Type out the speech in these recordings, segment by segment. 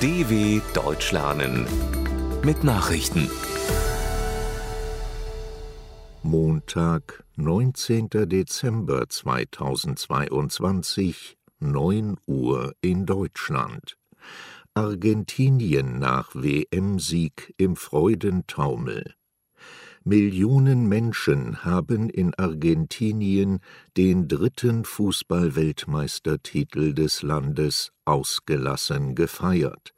DW Deutsch lernen mit Nachrichten. Montag, 19. Dezember 2022, 9 Uhr in Deutschland. Argentinien nach WM-Sieg im Freudentaumel. Millionen Menschen haben in Argentinien den dritten Fußballweltmeistertitel des Landes ausgelassen gefeiert.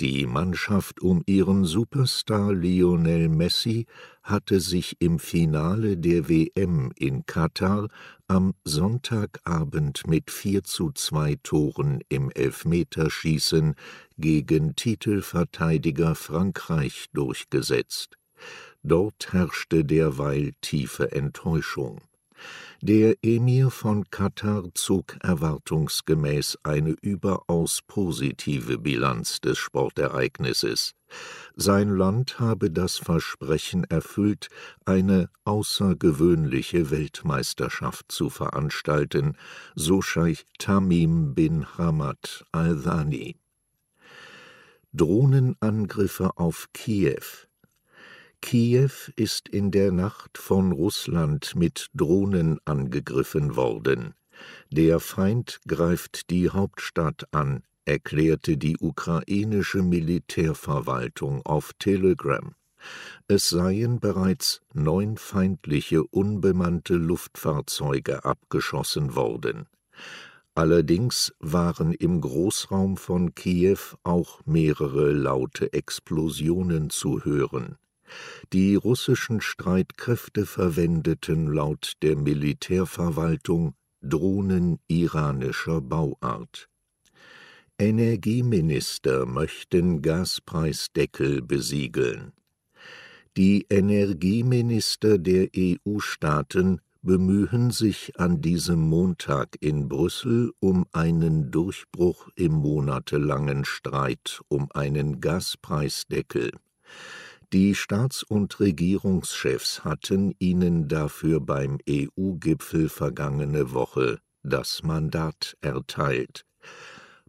Die Mannschaft um ihren Superstar Lionel Messi hatte sich im Finale der WM in Katar am Sonntagabend mit 4 zu 2 Toren im Elfmeterschießen gegen Titelverteidiger Frankreich durchgesetzt. Dort herrschte derweil tiefe Enttäuschung. Der Emir von Katar zog erwartungsgemäß eine überaus positive Bilanz des Sportereignisses. Sein Land habe das Versprechen erfüllt, eine außergewöhnliche Weltmeisterschaft zu veranstalten, so Scheich Tamim bin Hamad al-Thani. Drohnenangriffe auf Kiew Kiew ist in der Nacht von Russland mit Drohnen angegriffen worden. Der Feind greift die Hauptstadt an, erklärte die ukrainische Militärverwaltung auf Telegram. Es seien bereits neun feindliche unbemannte Luftfahrzeuge abgeschossen worden. Allerdings waren im Großraum von Kiew auch mehrere laute Explosionen zu hören. Die russischen Streitkräfte verwendeten laut der Militärverwaltung Drohnen iranischer Bauart. Energieminister möchten Gaspreisdeckel besiegeln. Die Energieminister der EU-Staaten bemühen sich an diesem Montag in Brüssel um einen Durchbruch im monatelangen Streit um einen Gaspreisdeckel. Die Staats- und Regierungschefs hatten ihnen dafür beim EU-Gipfel vergangene Woche das Mandat erteilt.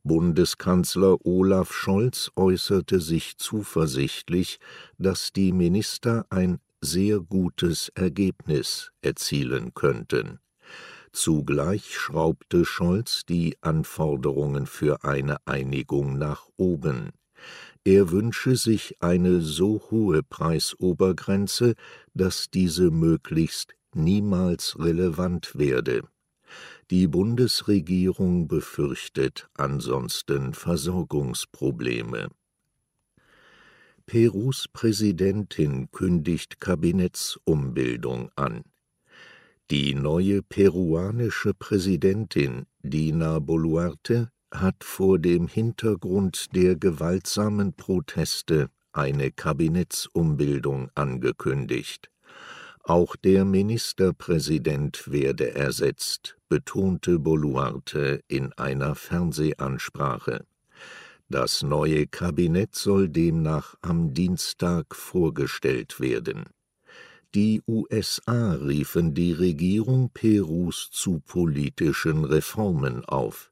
Bundeskanzler Olaf Scholz äußerte sich zuversichtlich, dass die Minister ein sehr gutes Ergebnis erzielen könnten. Zugleich schraubte Scholz die Anforderungen für eine Einigung nach oben. Er wünsche sich eine so hohe Preisobergrenze, dass diese möglichst niemals relevant werde. Die Bundesregierung befürchtet ansonsten Versorgungsprobleme. Perus Präsidentin kündigt Kabinettsumbildung an. Die neue peruanische Präsidentin Dina Boluarte hat vor dem Hintergrund der gewaltsamen Proteste eine Kabinettsumbildung angekündigt. Auch der Ministerpräsident werde ersetzt, betonte Boluarte in einer Fernsehansprache. Das neue Kabinett soll demnach am Dienstag vorgestellt werden. Die USA riefen die Regierung Perus zu politischen Reformen auf.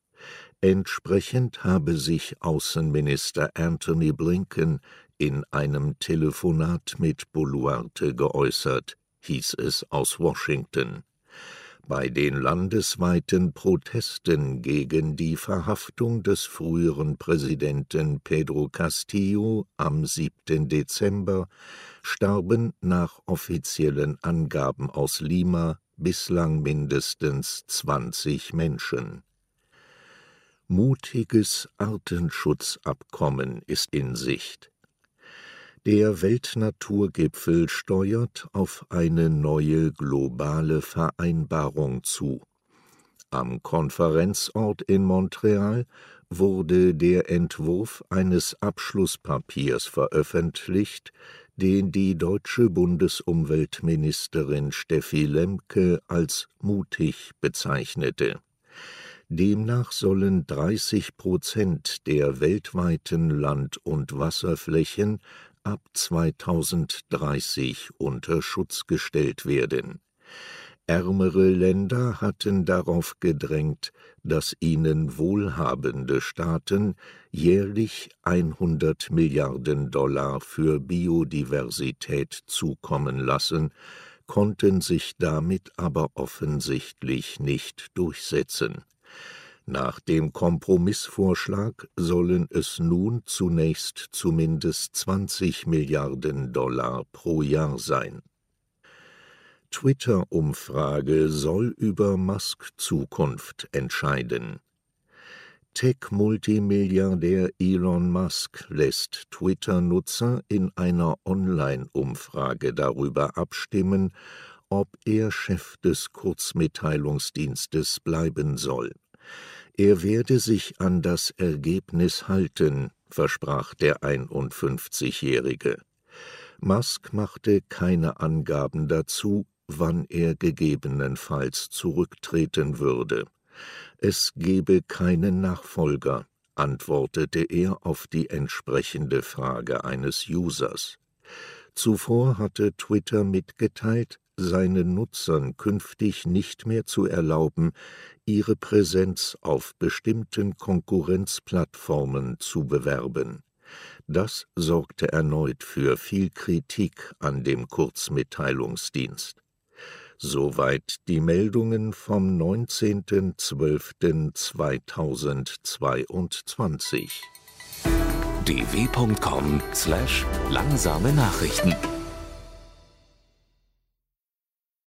Entsprechend habe sich Außenminister Antony Blinken in einem Telefonat mit Boluarte geäußert, hieß es aus Washington. Bei den landesweiten Protesten gegen die Verhaftung des früheren Präsidenten Pedro Castillo am 7. Dezember starben nach offiziellen Angaben aus Lima bislang mindestens 20 Menschen. Mutiges Artenschutzabkommen ist in Sicht. Der Weltnaturgipfel steuert auf eine neue globale Vereinbarung zu. Am Konferenzort in Montreal wurde der Entwurf eines Abschlusspapiers veröffentlicht, den die deutsche Bundesumweltministerin Steffi Lemke als mutig bezeichnete Demnach sollen 30 Prozent der weltweiten Land- und Wasserflächen ab 2030 unter Schutz gestellt werden. Ärmere Länder hatten darauf gedrängt, dass ihnen wohlhabende Staaten jährlich 100 Milliarden Dollar für Biodiversität zukommen lassen, konnten sich damit aber offensichtlich nicht durchsetzen. Nach dem Kompromissvorschlag sollen es nun zunächst zumindest 20 Milliarden Dollar pro Jahr sein. Twitter-Umfrage soll über Musk Zukunft entscheiden. Tech-Multimilliardär Elon Musk lässt Twitter-Nutzer in einer Online-Umfrage darüber abstimmen, ob er Chef des Kurzmitteilungsdienstes bleiben soll. Er werde sich an das Ergebnis halten, versprach der 51-Jährige. Musk machte keine Angaben dazu, wann er gegebenenfalls zurücktreten würde. Es gebe keinen Nachfolger, antwortete er auf die entsprechende Frage eines Users. Zuvor hatte Twitter mitgeteilt, seinen Nutzern künftig nicht mehr zu erlauben, ihre Präsenz auf bestimmten Konkurrenzplattformen zu bewerben. Das sorgte erneut für viel Kritik an dem Kurzmitteilungsdienst. Soweit die Meldungen vom 19.12.2022. dw.com/langsame Nachrichten